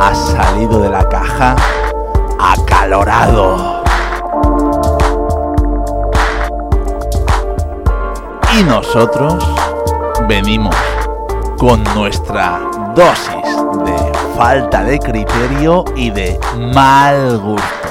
Ha salido de la caja acalorado. Y nosotros venimos con nuestra dosis de falta de criterio y de mal gusto.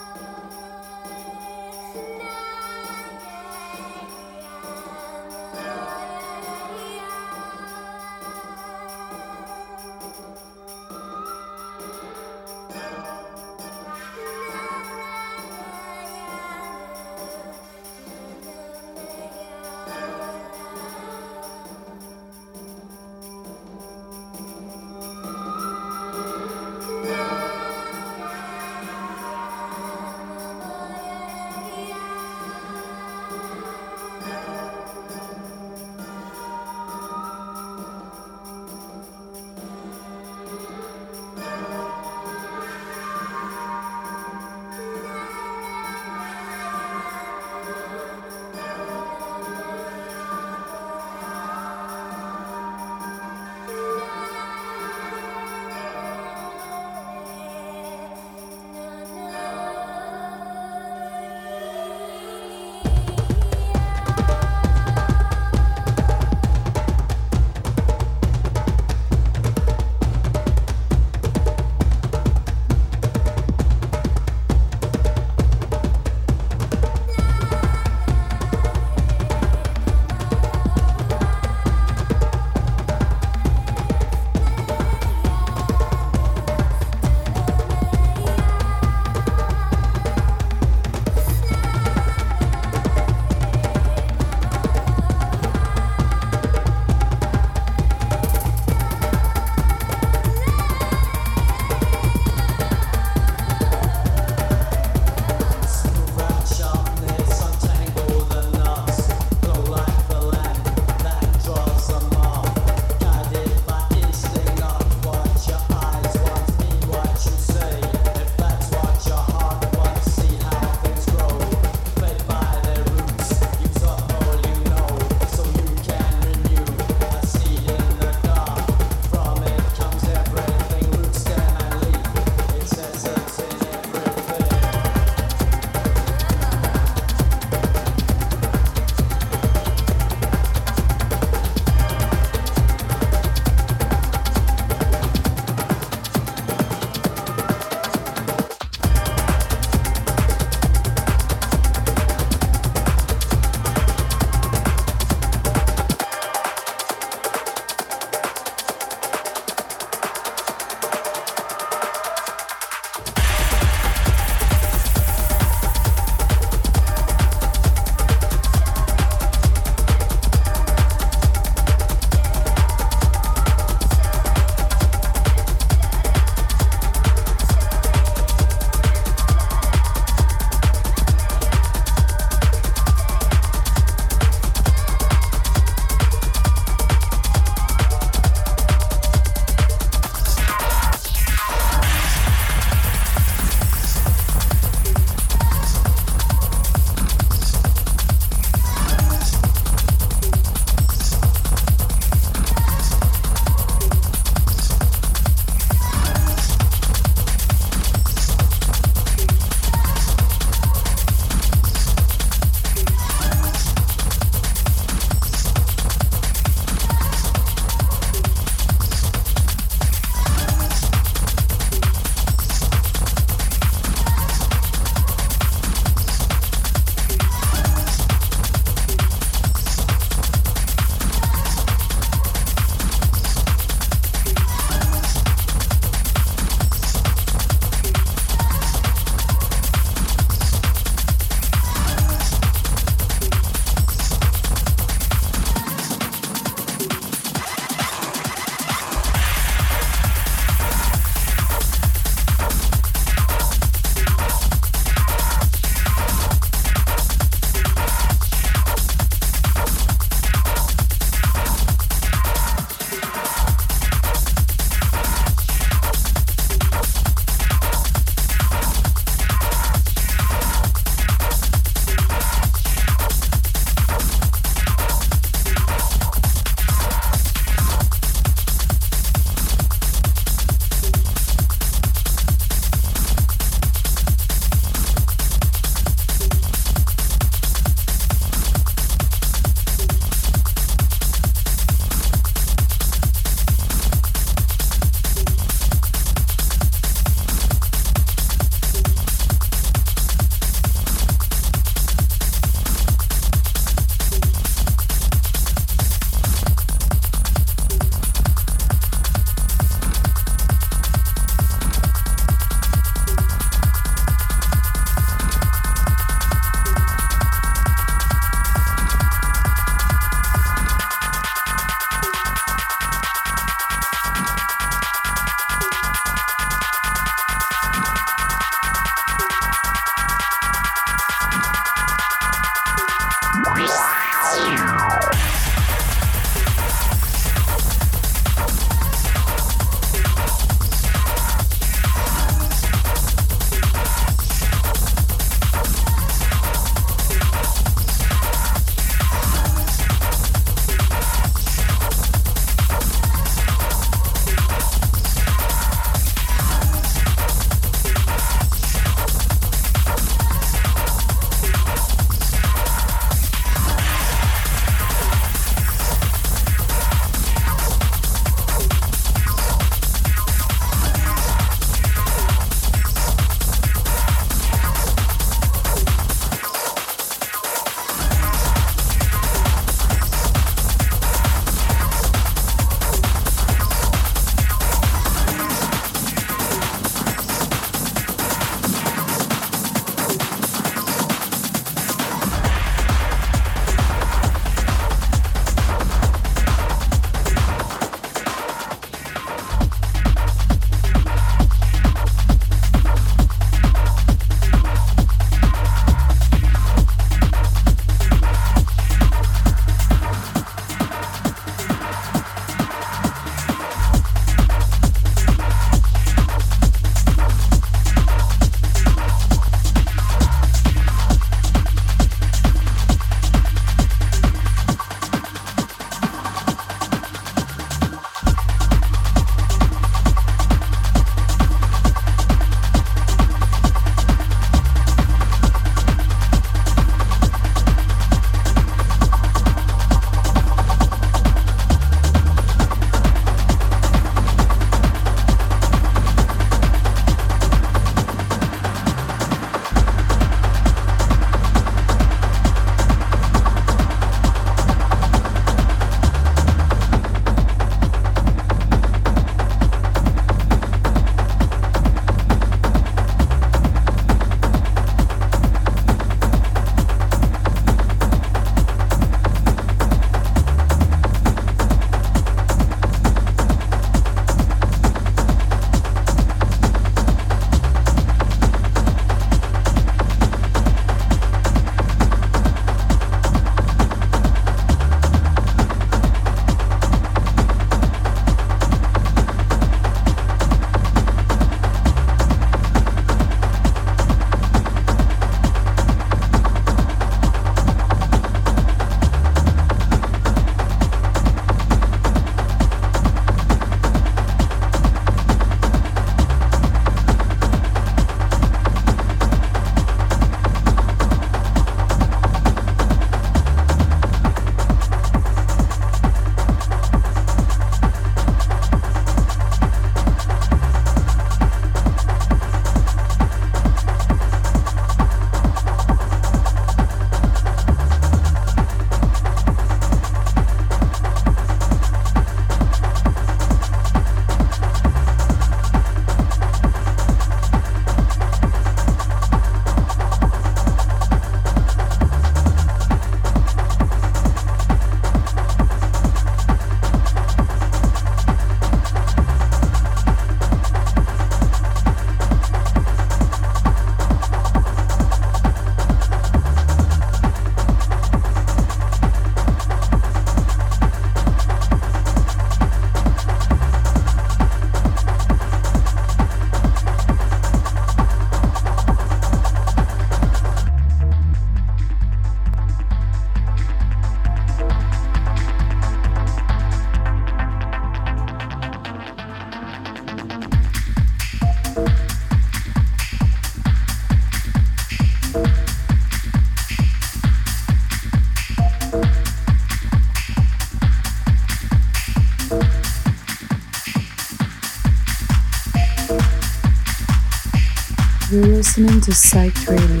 You're listening to Psych Radio,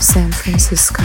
San Francisco.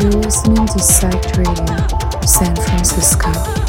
You're listening to Psych Radio, San Francisco.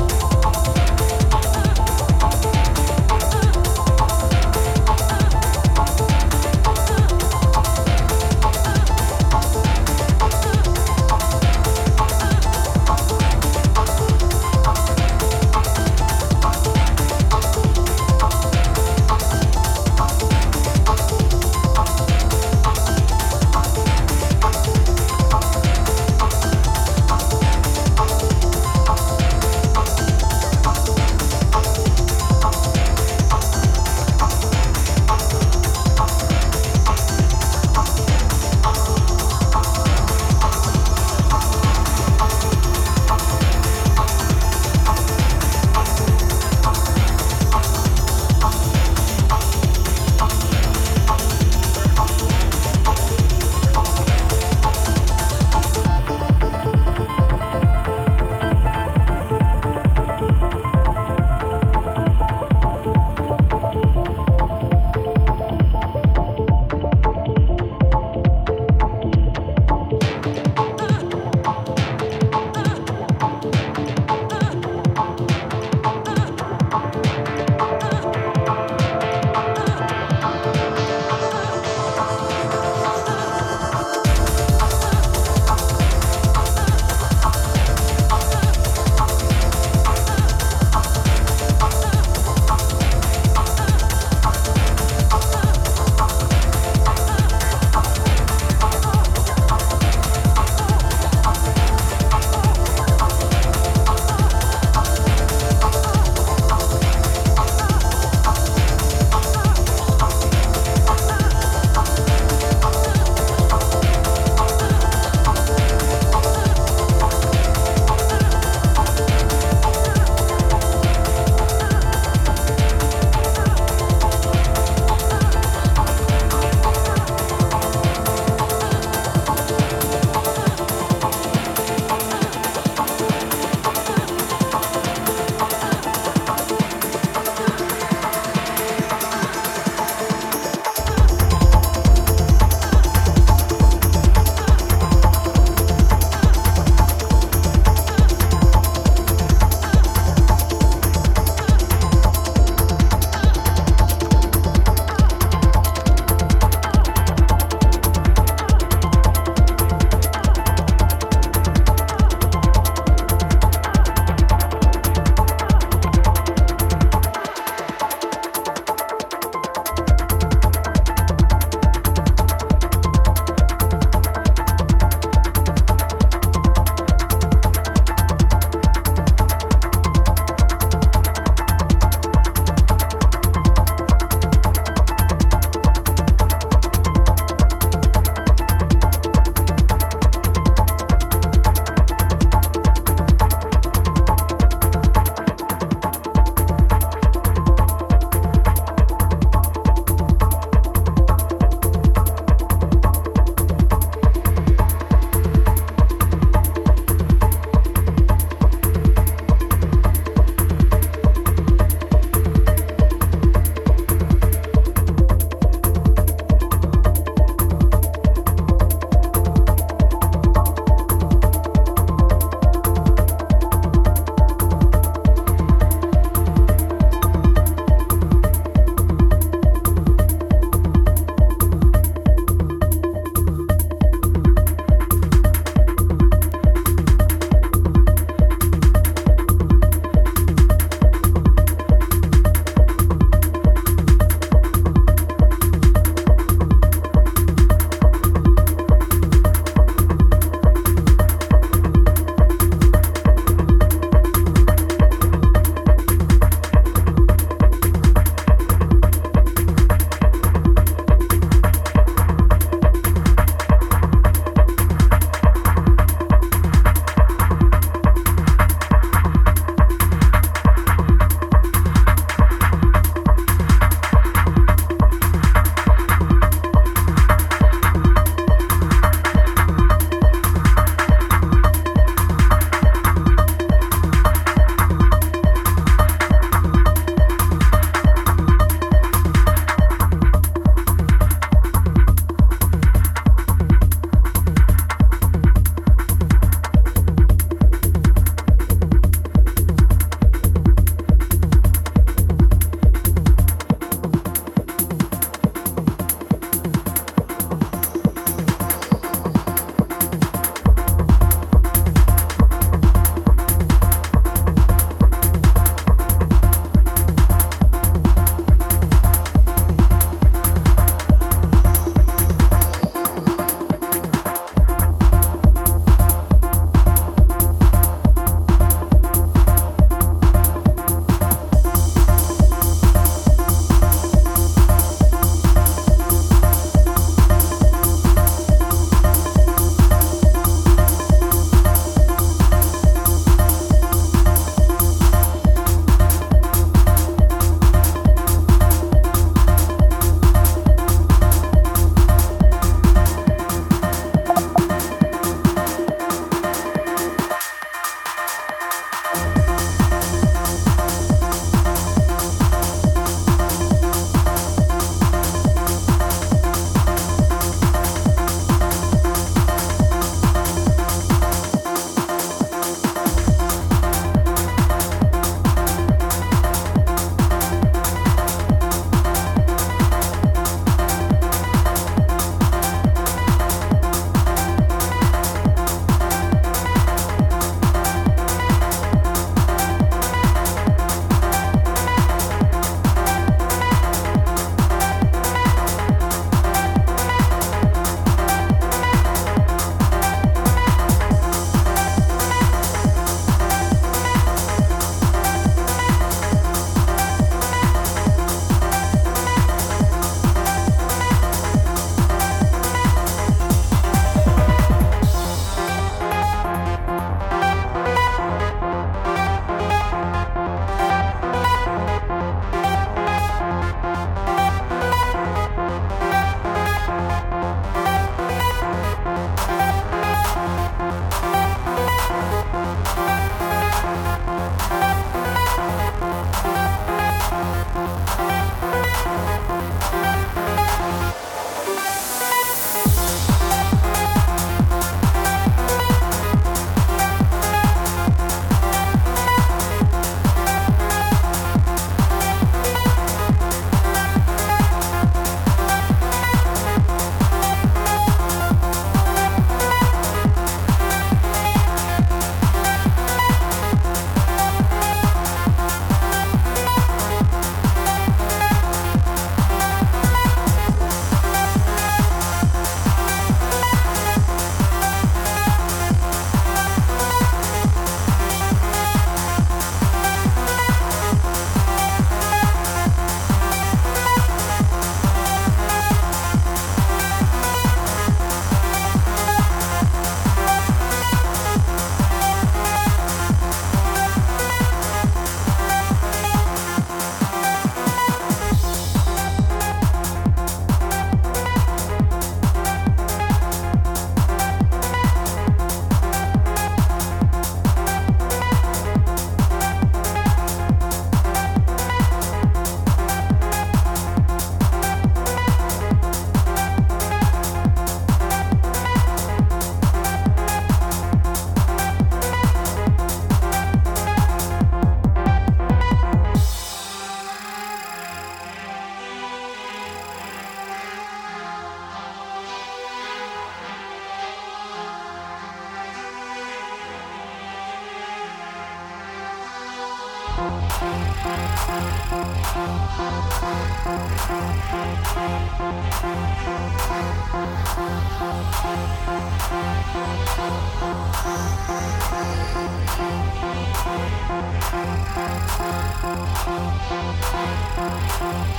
Thank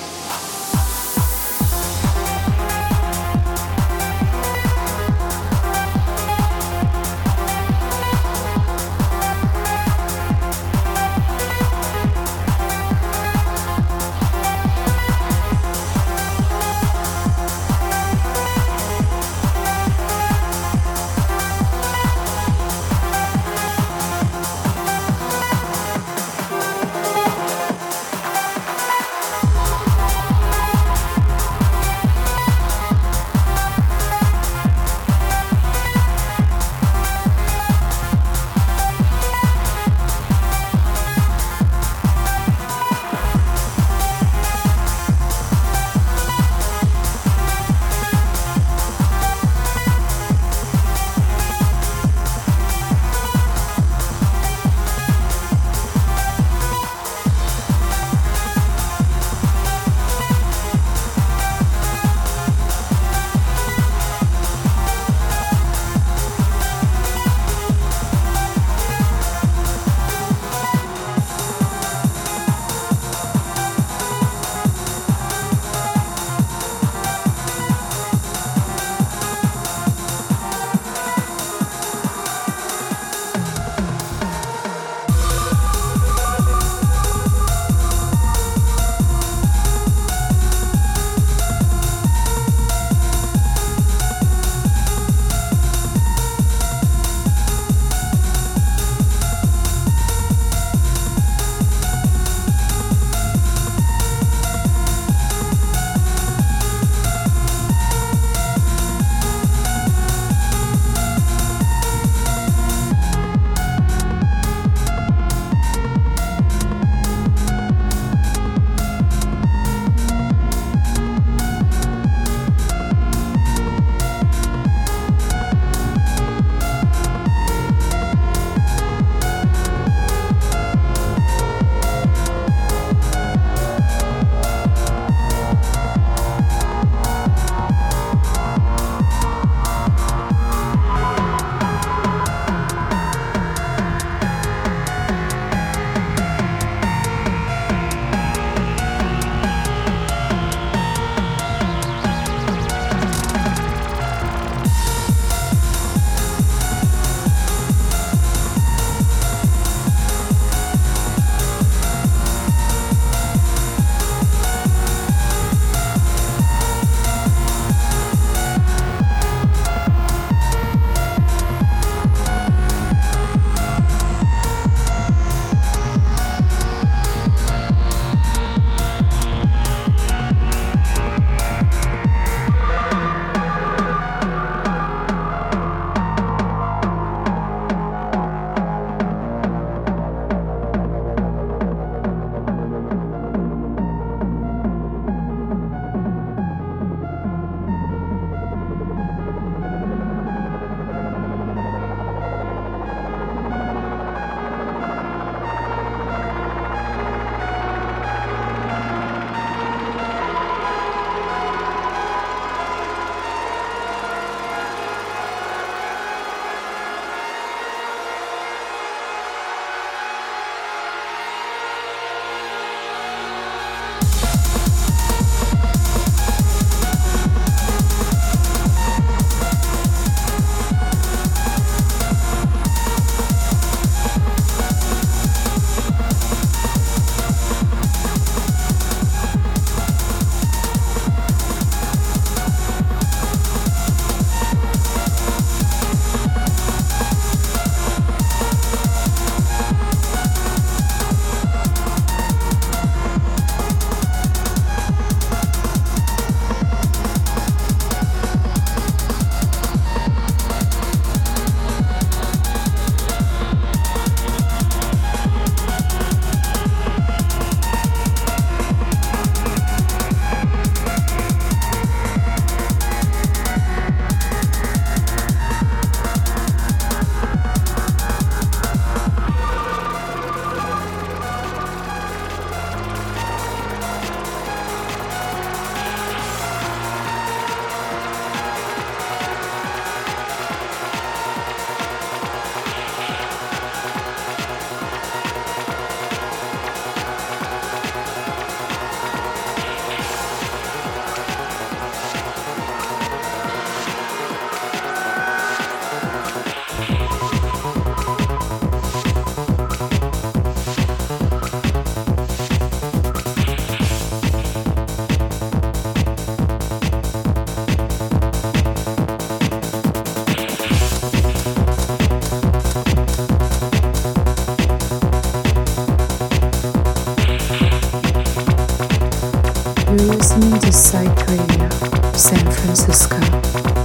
you. Listening to Psych Radio, San Francisco.